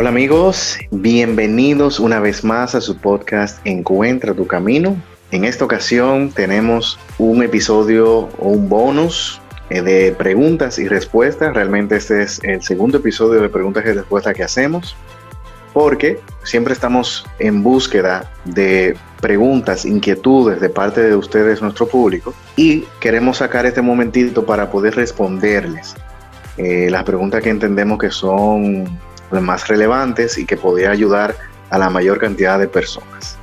Hola amigos, bienvenidos una vez más a su podcast Encuentra tu camino. En esta ocasión tenemos un episodio o un bonus eh, de preguntas y respuestas. Realmente este es el segundo episodio de preguntas y respuestas que hacemos porque siempre estamos en búsqueda de preguntas, inquietudes de parte de ustedes, nuestro público, y queremos sacar este momentito para poder responderles eh, las preguntas que entendemos que son más relevantes y que podría ayudar a la mayor cantidad de personas.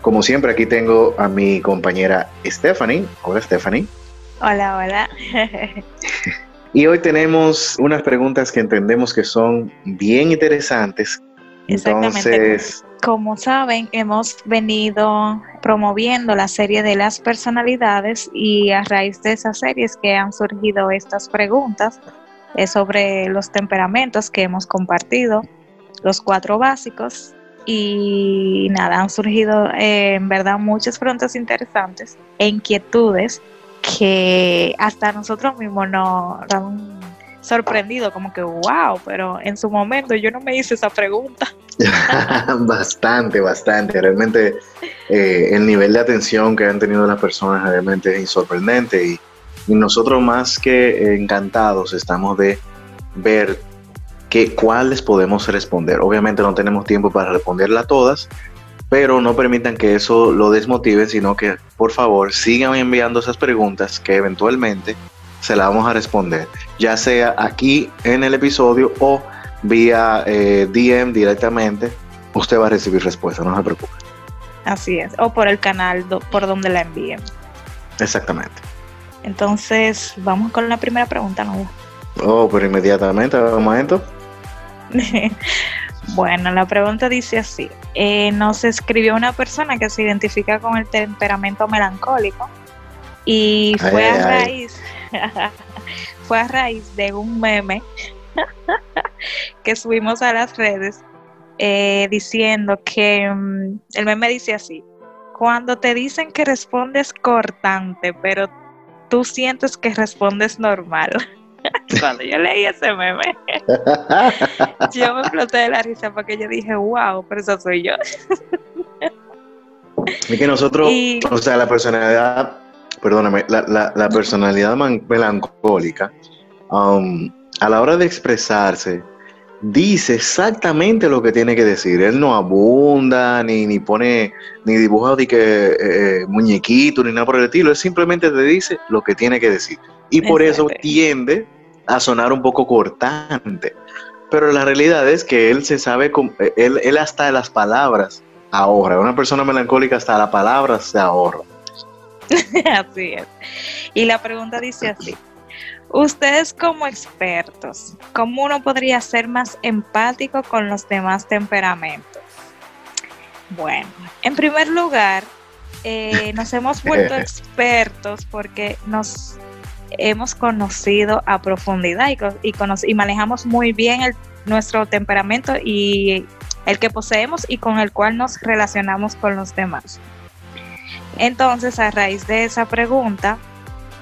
Como siempre, aquí tengo a mi compañera Stephanie. Hola Stephanie. Hola, hola. y hoy tenemos unas preguntas que entendemos que son bien interesantes Exactamente. Como saben, hemos venido promoviendo la serie de las personalidades y a raíz de esas series que han surgido estas preguntas eh, sobre los temperamentos que hemos compartido, los cuatro básicos y nada, han surgido eh, en verdad muchas preguntas interesantes e inquietudes que hasta nosotros mismos nos dan sorprendido, como que wow, pero en su momento yo no me hice esa pregunta. bastante, bastante. Realmente eh, el nivel de atención que han tenido las personas realmente es sorprendente y, nosotros más que encantados estamos de ver que, cuáles podemos responder. Obviamente no tenemos tiempo para responderla todas, pero no permitan que eso lo desmotive, sino que por favor sigan enviando esas preguntas que eventualmente se la vamos a responder, ya sea aquí en el episodio o vía eh, DM directamente, usted va a recibir respuesta, no se preocupe. Así es, o por el canal por donde la envíen. Exactamente. Entonces, vamos con la primera pregunta, ¿no? Oh, pero inmediatamente, un momento. bueno, la pregunta dice así: eh, Nos escribió una persona que se identifica con el temperamento melancólico y fue a raíz. fue a raíz de un meme que subimos a las redes eh, diciendo que mm, el meme dice así, cuando te dicen que respondes cortante, pero tú sientes que respondes normal. cuando yo leí ese meme, yo me exploté de la risa porque yo dije, wow, pero eso soy yo. y que nosotros, o sea, la personalidad perdóname, la, la, personalidad melancólica, um, a la hora de expresarse, dice exactamente lo que tiene que decir. Él no abunda, ni, ni pone, ni dibuja de que, eh, eh, muñequito, ni nada por el estilo. Él simplemente te dice lo que tiene que decir. Y por eso tiende a sonar un poco cortante. Pero la realidad es que él se sabe, él, él hasta las palabras ahorra. Una persona melancólica hasta las palabras se ahorra. así es. Y la pregunta dice así. Ustedes como expertos, ¿cómo uno podría ser más empático con los demás temperamentos? Bueno, en primer lugar, eh, nos hemos vuelto expertos porque nos hemos conocido a profundidad y, y, manejamos muy bien nuestro temperamento y el que poseemos y con el cual nos relacionamos con los demás. Entonces, a raíz de esa pregunta,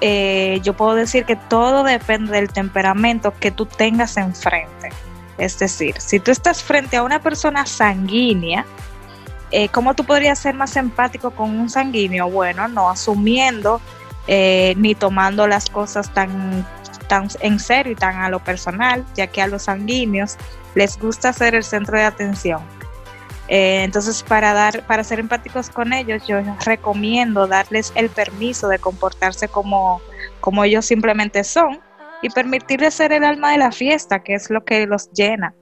eh, yo puedo decir que todo depende del temperamento que tú tengas enfrente. Es decir, si tú estás frente a una persona sanguínea, eh, ¿cómo tú podrías ser más empático con un sanguíneo? Bueno, no asumiendo eh, ni tomando las cosas tan, tan en serio y tan a lo personal, ya que a los sanguíneos les gusta ser el centro de atención. Eh, entonces, para, dar, para ser empáticos con ellos, yo recomiendo darles el permiso de comportarse como, como ellos simplemente son y permitirles ser el alma de la fiesta, que es lo que los llena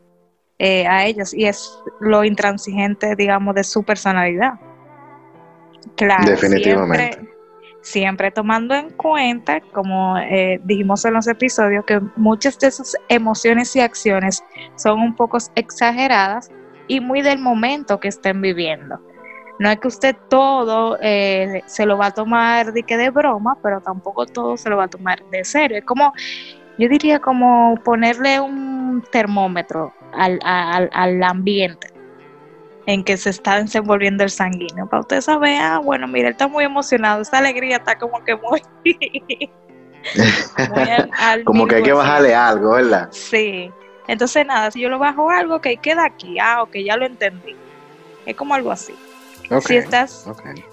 eh, a ellos y es lo intransigente, digamos, de su personalidad. Claro, Definitivamente. Siempre, tomando en cuenta, como eh, dijimos en los episodios, que muchas de sus emociones y acciones son un poco exageradas y muy del momento que estén viviendo. No es que usted todo eh, se lo va a tomar de que de broma, pero tampoco todo se lo va a tomar de serio. Es como, yo diría como ponerle un termómetro al, al, ambiente en que se está desenvolviendo el sanguíneo. Para usted saber, ah, bueno, mira, él está muy emocionado, esa alegría está como que muy... como que hay que bajarle algo, ¿verdad? Sí, Entonces, nada, si yo lo bajo algo, que queda aquí, ah, ok, ya lo entendí. Es como algo así. si estás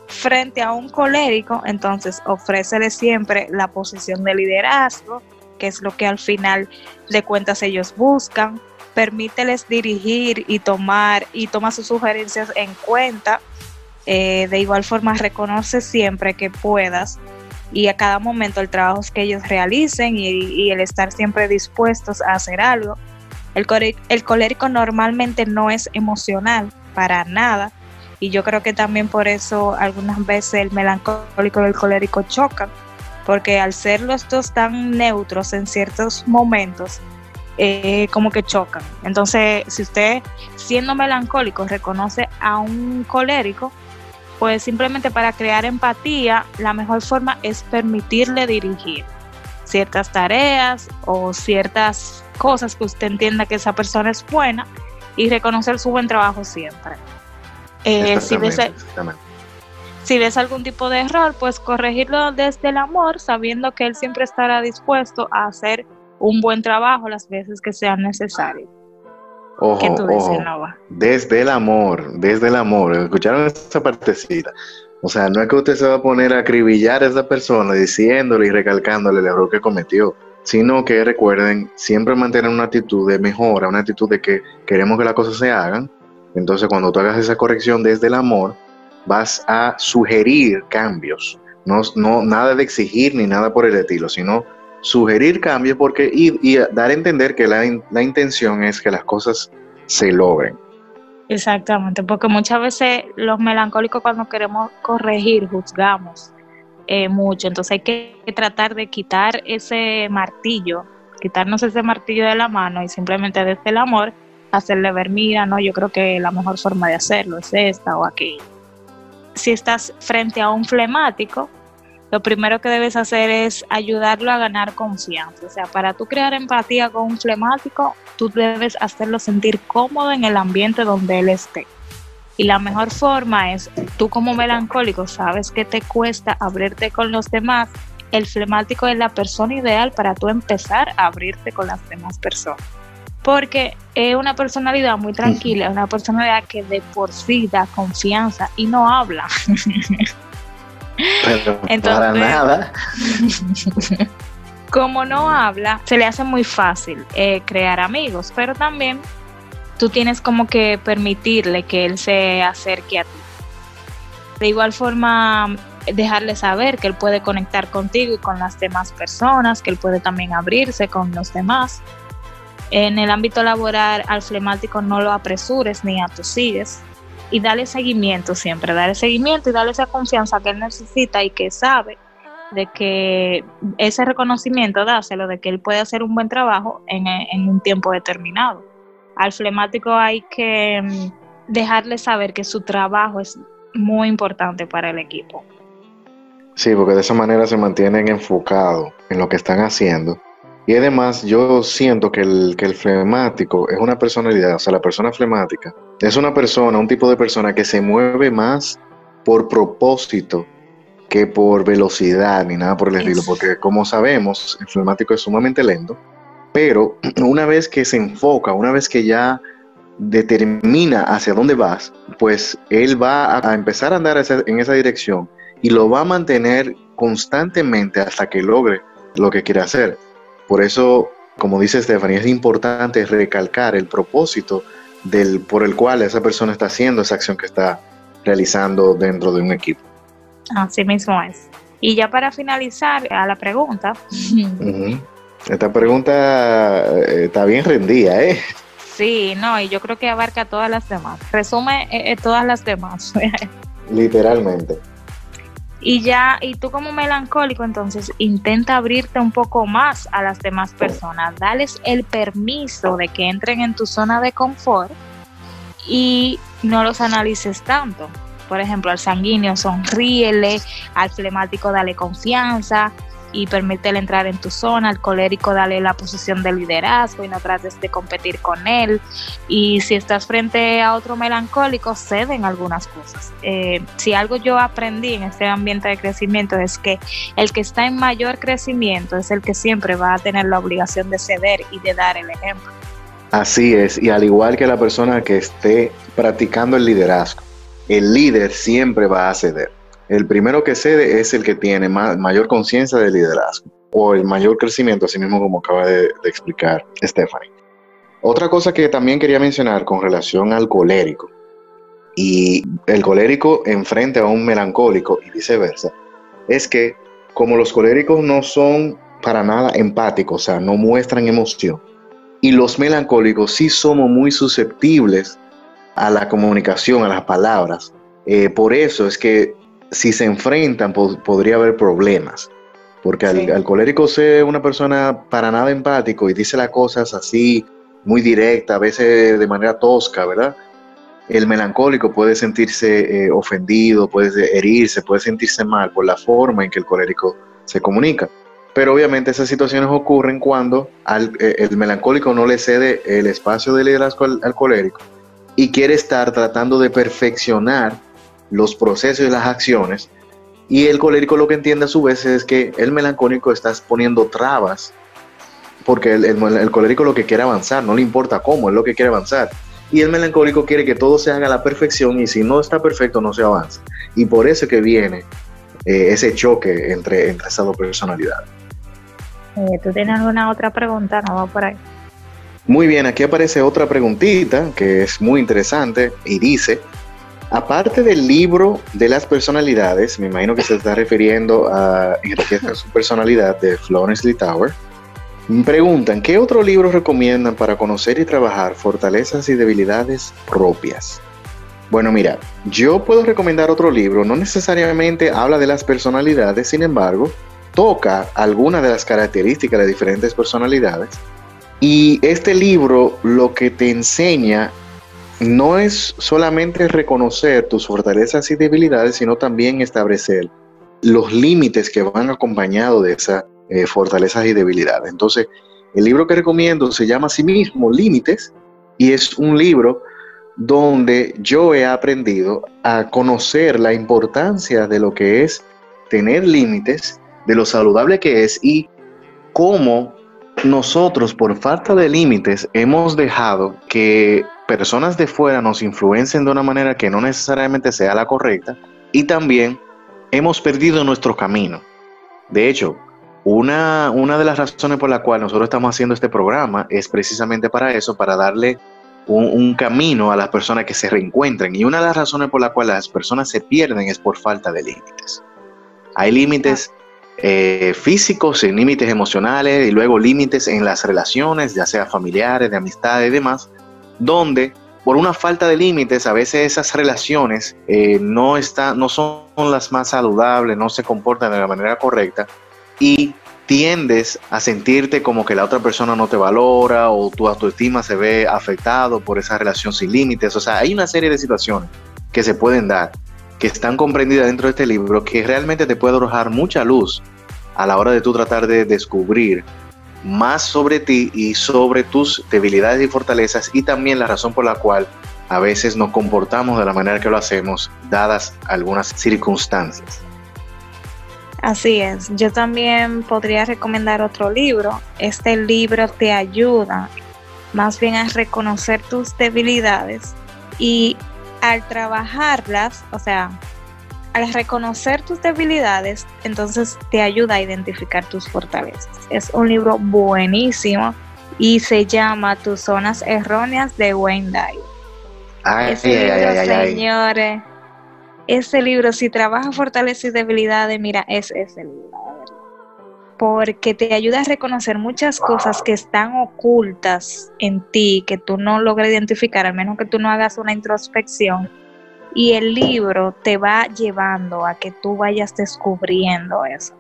frente a un colérico, entonces ofrécele siempre la posición de liderazgo, que es lo que al final de cuentas ellos buscan. Permíteles dirigir y tomar y toma sus sugerencias en cuenta. Eh, de igual forma, reconoce siempre que puedas y a cada momento el trabajo que ellos realicen y el estar siempre dispuestos a hacer algo el, el colérico normalmente no es emocional para nada y yo creo que también por eso algunas veces el melancólico y el colérico chocan, porque al ser los dos tan neutros en ciertos momentos, eh, como que chocan. Entonces, si usted siendo melancólico reconoce a un colérico, pues simplemente para crear empatía, la mejor forma es permitirle dirigir ciertas tareas o ciertas cosas que usted entienda que esa persona es buena y reconocer su buen trabajo siempre. Eh, si, ves, si ves algún tipo de error, pues corregirlo desde el amor, sabiendo que él siempre estará dispuesto a hacer un buen trabajo las veces que sean necesarias. Ojo, ojo. Desde el amor, desde el amor. ¿Escucharon esa partecita? O sea, no es que usted se va a poner a acribillar a esa persona diciéndole y recalcándole el error que cometió sino que recuerden siempre mantener una actitud de mejora, una actitud de que queremos que las cosas se hagan. Entonces, cuando tú hagas esa corrección desde el amor, vas a sugerir cambios. No, no nada de exigir ni nada por el estilo, sino sugerir cambios porque, y, dar a entender que la, la intención es que las cosas se logren. Exactamente, porque muchas veces los melancólicos cuando queremos corregir, juzgamos eh, mucho. Entonces hay que tratar de quitar ese martillo, quitarnos ese martillo de la mano y simplemente desde el amor hacerle ver, mira, no, yo creo que la mejor forma de hacerlo es esta o aquella. Si estás frente a un flemático, lo primero que debes hacer es ayudarlo a ganar confianza. O sea, para tú crear empatía con un flemático, tú debes hacerlo sentir cómodo en el ambiente donde él esté. Y la mejor forma es, tú como melancólico sabes que te cuesta abrirte con los demás. El flemático es la persona ideal para tú empezar a abrirte con las demás personas. Porque es una personalidad muy tranquila, es una personalidad que de por sí da confianza y no habla. Pero para nada. como no habla, se le hace muy fácil eh, crear amigos, pero también tú tienes como que permitirle que él se acerque a ti. De igual forma, dejarle saber que él puede conectar contigo y con las demás personas, que él puede también abrirse con los demás. En el ámbito laboral, al flemático no lo apresures ni atosigues y dale seguimiento siempre, dale seguimiento y dale esa confianza que él necesita y que sabe de que ese reconocimiento dáselo de que él puede hacer un buen trabajo en, en un tiempo determinado al flemático hay que mm, dejarle saber que su trabajo es muy importante para el equipo. Sí, porque de esa manera se mantienen enfocados en lo que están haciendo. Y además yo siento que el, que el flemático es una personalidad, o sea, la persona flemática es una persona, un tipo de persona que se mueve más por propósito que por velocidad ni nada por el estilo, porque como sabemos, el flemático es sumamente lento pero una vez que se enfoca, una vez que ya determina hacia dónde vas, pues él va a empezar a andar en esa dirección y lo va a mantener constantemente hasta que logre lo que quiere hacer. Por eso, como dice Stephanie, es importante recalcar el propósito del, por el cual esa persona está haciendo esa acción que está realizando dentro de un equipo. Así mismo es. Y ya para finalizar a la pregunta, esta pregunta eh, está bien rendida, ¿eh? Sí, no, y yo creo que abarca todas las demás. Resume eh, eh, todas las demás. Literalmente. Y ya, y tú como melancólico, entonces intenta abrirte un poco más a las demás personas. Dales el permiso de que entren en tu zona de confort y no los analices tanto. Por ejemplo, al sanguíneo sonríele, al flemático dale confianza, y permítele entrar en tu zona, al colérico dale la posición de liderazgo y no trates de competir con él. Y si estás frente a otro melancólico, ceden algunas cosas. Eh, si algo yo aprendí en este ambiente de crecimiento es que el que está en mayor crecimiento es el que siempre va a tener la obligación de ceder y de dar el ejemplo. Así es, y al igual que la persona que esté practicando el liderazgo, el líder siempre va a ceder. El primero que cede es el que tiene mayor conciencia del liderazgo o el mayor crecimiento, así mismo como acaba de, de explicar Stephanie. Otra cosa que también quería mencionar con relación al colérico, y el colérico enfrente a un melancólico y viceversa, es que como los coléricos no son para nada empáticos, o sea, no muestran emoción, y los melancólicos sí somos muy susceptibles a la comunicación, a las palabras. Eh, por eso es que si se enfrentan podría haber problemas. Porque al, colérico ser una persona para nada empático y dice las cosas así, muy directa, a veces de manera tosca, ¿verdad? El melancólico puede sentirse eh, ofendido, puede herirse, puede sentirse mal por la forma en que el colérico se comunica. Pero obviamente esas situaciones ocurren cuando al, eh, el melancólico no le cede el espacio de liderazgo al, colérico y quiere estar tratando de perfeccionar los procesos y las acciones. Y el colérico lo que entiende a su vez es que el melancólico está poniendo trabas, porque el, el, colérico lo que quiere avanzar, no le importa cómo, es lo que quiere avanzar. Y el melancólico quiere que todo se haga a la perfección y si no está perfecto no se avanza. Y por eso que viene eh, ese choque entre, entre esas dos personalidades. Eh, ¿Tú tienes alguna otra pregunta? No, por ahí. Muy bien, aquí aparece otra preguntita que es muy interesante y dice, aparte del libro de las personalidades, me imagino que se está refiriendo a su personalidad de Florence Lee Tower, me preguntan, ¿qué otro libro recomiendan para conocer y trabajar fortalezas y debilidades propias? Bueno, mira, yo puedo recomendar otro libro, no necesariamente habla de las personalidades, sin embargo, toca algunas de las características de diferentes personalidades. Y este libro lo que te enseña no es solamente reconocer tus fortalezas y debilidades, sino también establecer los límites que van acompañados de esas eh, fortalezas y debilidades. Entonces, el libro que recomiendo se llama a sí mismo Límites y es un libro donde yo he aprendido a conocer la importancia de lo que es tener límites de lo saludable que es y cómo nosotros por falta de límites hemos dejado que personas de fuera nos influencien de una manera que no necesariamente sea la correcta y también hemos perdido nuestro camino. De hecho, una, una de las razones por la cual nosotros estamos haciendo este programa es precisamente para eso, para darle un, camino a las personas que se reencuentren. Y una de las razones por la cual las personas se pierden es por falta de límites. Hay límites eh, físicos, sin límites emocionales y luego límites en las relaciones, ya sea familiares, de amistades y demás, donde por una falta de límites a veces esas relaciones eh, no, está, no son las más saludables, no se comportan de la manera correcta y tiendes a sentirte como que la otra persona no te valora o tu autoestima se ve afectado por esa relación sin límites. O sea, hay una serie de situaciones que se pueden dar que están comprendidas dentro de este libro que realmente te puede arrojar mucha luz a la hora de tú tratar de descubrir más sobre ti y sobre tus debilidades y fortalezas y también la razón por la cual a veces nos comportamos de la manera que lo hacemos dadas algunas circunstancias. Así es, yo también podría recomendar otro libro. Este libro te ayuda más bien a reconocer tus debilidades y al trabajarlas, o sea, al reconocer tus debilidades, entonces te ayuda a identificar tus fortalezas. Es un libro buenísimo y se llama Tus zonas erróneas de Wayne Dyer. Ay, ese libro, señores, ese libro, si trabaja fortalezas y debilidades, mira, es ese libro porque te ayuda a reconocer muchas cosas que están ocultas en ti, que tú no logras identificar, al menos que tú no hagas una introspección. Y el libro te va llevando a que tú vayas descubriendo eso.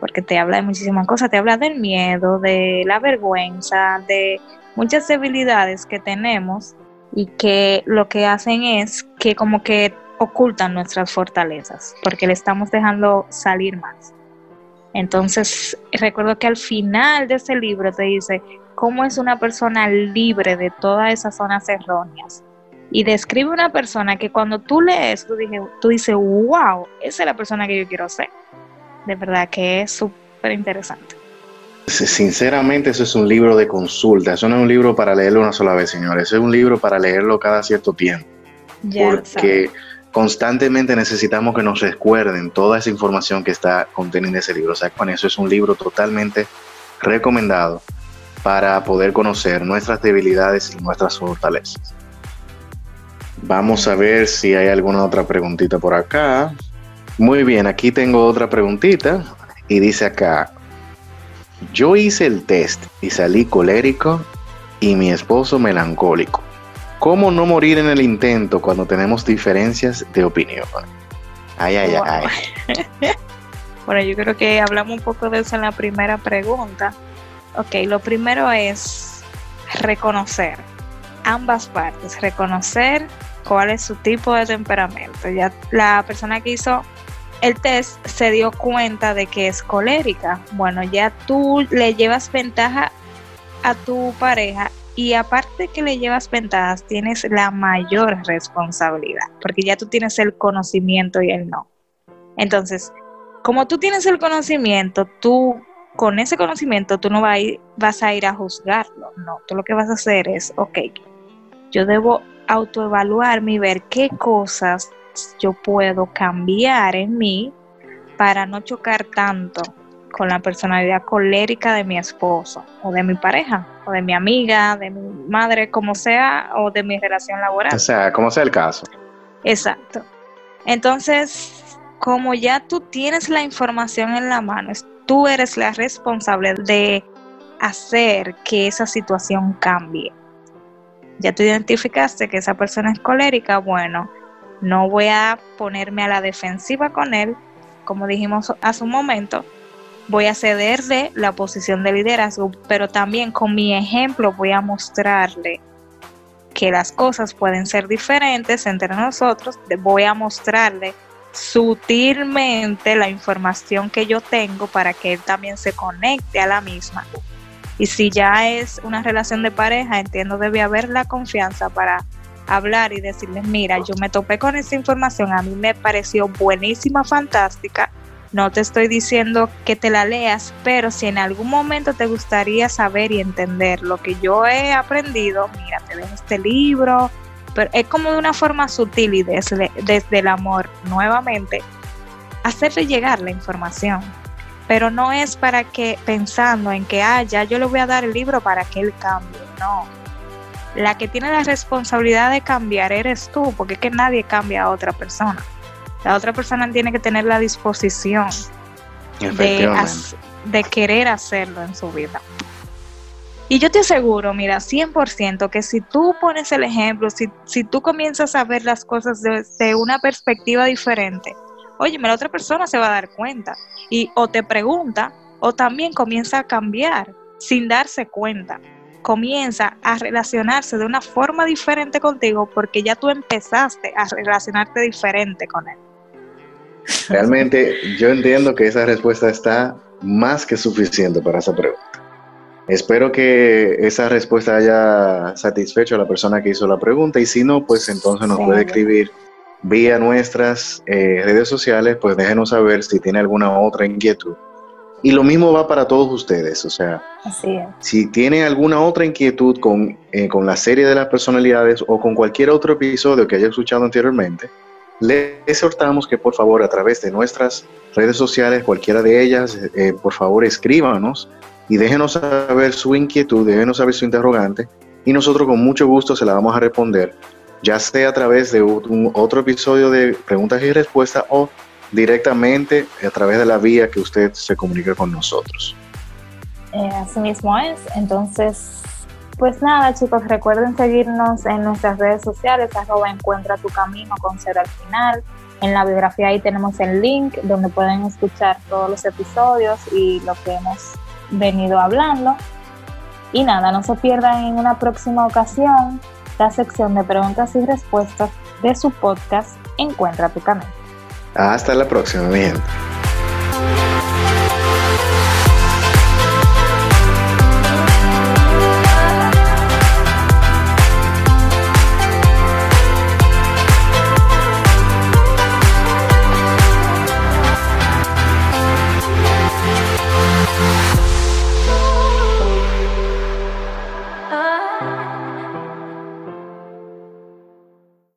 Porque te habla de muchísimas cosas, te habla del miedo, de la vergüenza, de muchas debilidades que tenemos y que lo que hacen es que como que ocultan nuestras fortalezas, porque le estamos dejando salir más. Entonces, recuerdo que al final de ese libro te dice cómo es una persona libre de todas esas zonas erróneas. Y describe una persona que cuando tú lees, tú, dije, tú dices, wow, esa es la persona que yo quiero ser. De verdad que es súper interesante. Sinceramente, eso es un libro de consulta. Eso no es un libro para leerlo una sola vez, señores. Eso es un libro para leerlo cada cierto tiempo. porque constantemente necesitamos que nos recuerden toda esa información que está contenida en ese libro. O sea, con eso es un libro totalmente recomendado para poder conocer nuestras debilidades y nuestras fortalezas. Vamos a ver si hay alguna otra preguntita por acá. Muy bien, aquí tengo otra preguntita y dice acá, yo hice el test y salí colérico y mi esposo melancólico. ¿Cómo no morir en el intento cuando tenemos diferencias de opinión? Ay, ay, ay. bueno, yo creo que hablamos un poco de eso en la primera pregunta. Ok, lo primero es reconocer ambas partes, reconocer cuál es su tipo de temperamento. Ya la persona que hizo el test se dio cuenta de que es colérica. Bueno, ya tú le llevas ventaja a tu pareja y aparte que le llevas ventajas, tienes la mayor responsabilidad, porque ya tú tienes el conocimiento y él no. Entonces, como tú tienes el conocimiento, tú con ese conocimiento tú no vas a ir a juzgarlo, no, tú lo que vas a hacer es, ok, yo debo autoevaluarme y ver qué cosas yo puedo cambiar en mí para no chocar tanto con la personalidad colérica de mi esposo o de mi pareja o de mi amiga, de mi madre, como sea, o de mi relación laboral. O sea, como sea el caso. Exacto. Entonces, como ya tú tienes la información en la mano, tú eres la responsable de hacer que esa situación cambie. Ya tú identificaste que esa persona es colérica, bueno, no voy a ponerme a la defensiva con él, como dijimos hace un momento, voy a cederle la posición de liderazgo, pero también con mi ejemplo voy a mostrarle que las cosas pueden ser diferentes entre nosotros, voy a mostrarle sutilmente la información que yo tengo para que él también se conecte a la misma. Y si ya es una relación de pareja, entiendo debe haber la confianza para hablar y decirles, mira, yo me topé con esta información, a mí me pareció buenísima, fantástica, no te estoy diciendo que te la leas, pero si en algún momento te gustaría saber y entender lo que yo he aprendido, mira, te dejo este libro, pero es como de una forma sutil y desde, desde el amor, nuevamente, hacerle llegar la información. Pero no es para que pensando en que, ah, ya yo le voy a dar el libro para que él cambie, no. La que tiene la responsabilidad de cambiar eres tú, porque es que nadie cambia a otra persona. La otra persona tiene que tener la disposición de, querer hacerlo en su vida. Y yo te aseguro, mira, 100% que si tú pones el ejemplo, si, si tú comienzas a ver las cosas desde una perspectiva diferente, oye, la otra persona se va a dar cuenta y o te pregunta o también comienza a cambiar sin darse cuenta. Comienza a relacionarse de una forma diferente contigo porque ya tú empezaste a relacionarte diferente con él. Realmente yo entiendo que esa respuesta está más que suficiente para esa pregunta. Espero que esa respuesta haya satisfecho a la persona que hizo la pregunta y si no, pues entonces nos puede escribir vía nuestras eh, redes sociales, pues déjenos saber si tiene alguna otra inquietud. Y lo mismo va para todos ustedes, o sea, si tiene alguna otra inquietud con, eh, con la serie de las personalidades o con cualquier otro episodio que haya escuchado anteriormente, les exhortamos que por favor a través de nuestras redes sociales, cualquiera de ellas, eh, por favor escríbanos y déjenos saber su inquietud, déjenos saber su interrogante y nosotros con mucho gusto se la vamos a responder, ya sea a través de un, otro episodio de preguntas y respuestas o directamente a través de la vía que usted se comunique con nosotros. Eh, así mismo es, entonces pues nada, chicos, recuerden seguirnos en nuestras redes sociales, arroba encuentra tu camino con cero al final. En la biografía ahí tenemos el link donde pueden escuchar todos los episodios y lo que hemos venido hablando. Y nada, no se pierdan en una próxima ocasión la sección de preguntas y respuestas de su podcast Encuentra tu camino. Hasta la próxima, mi gente.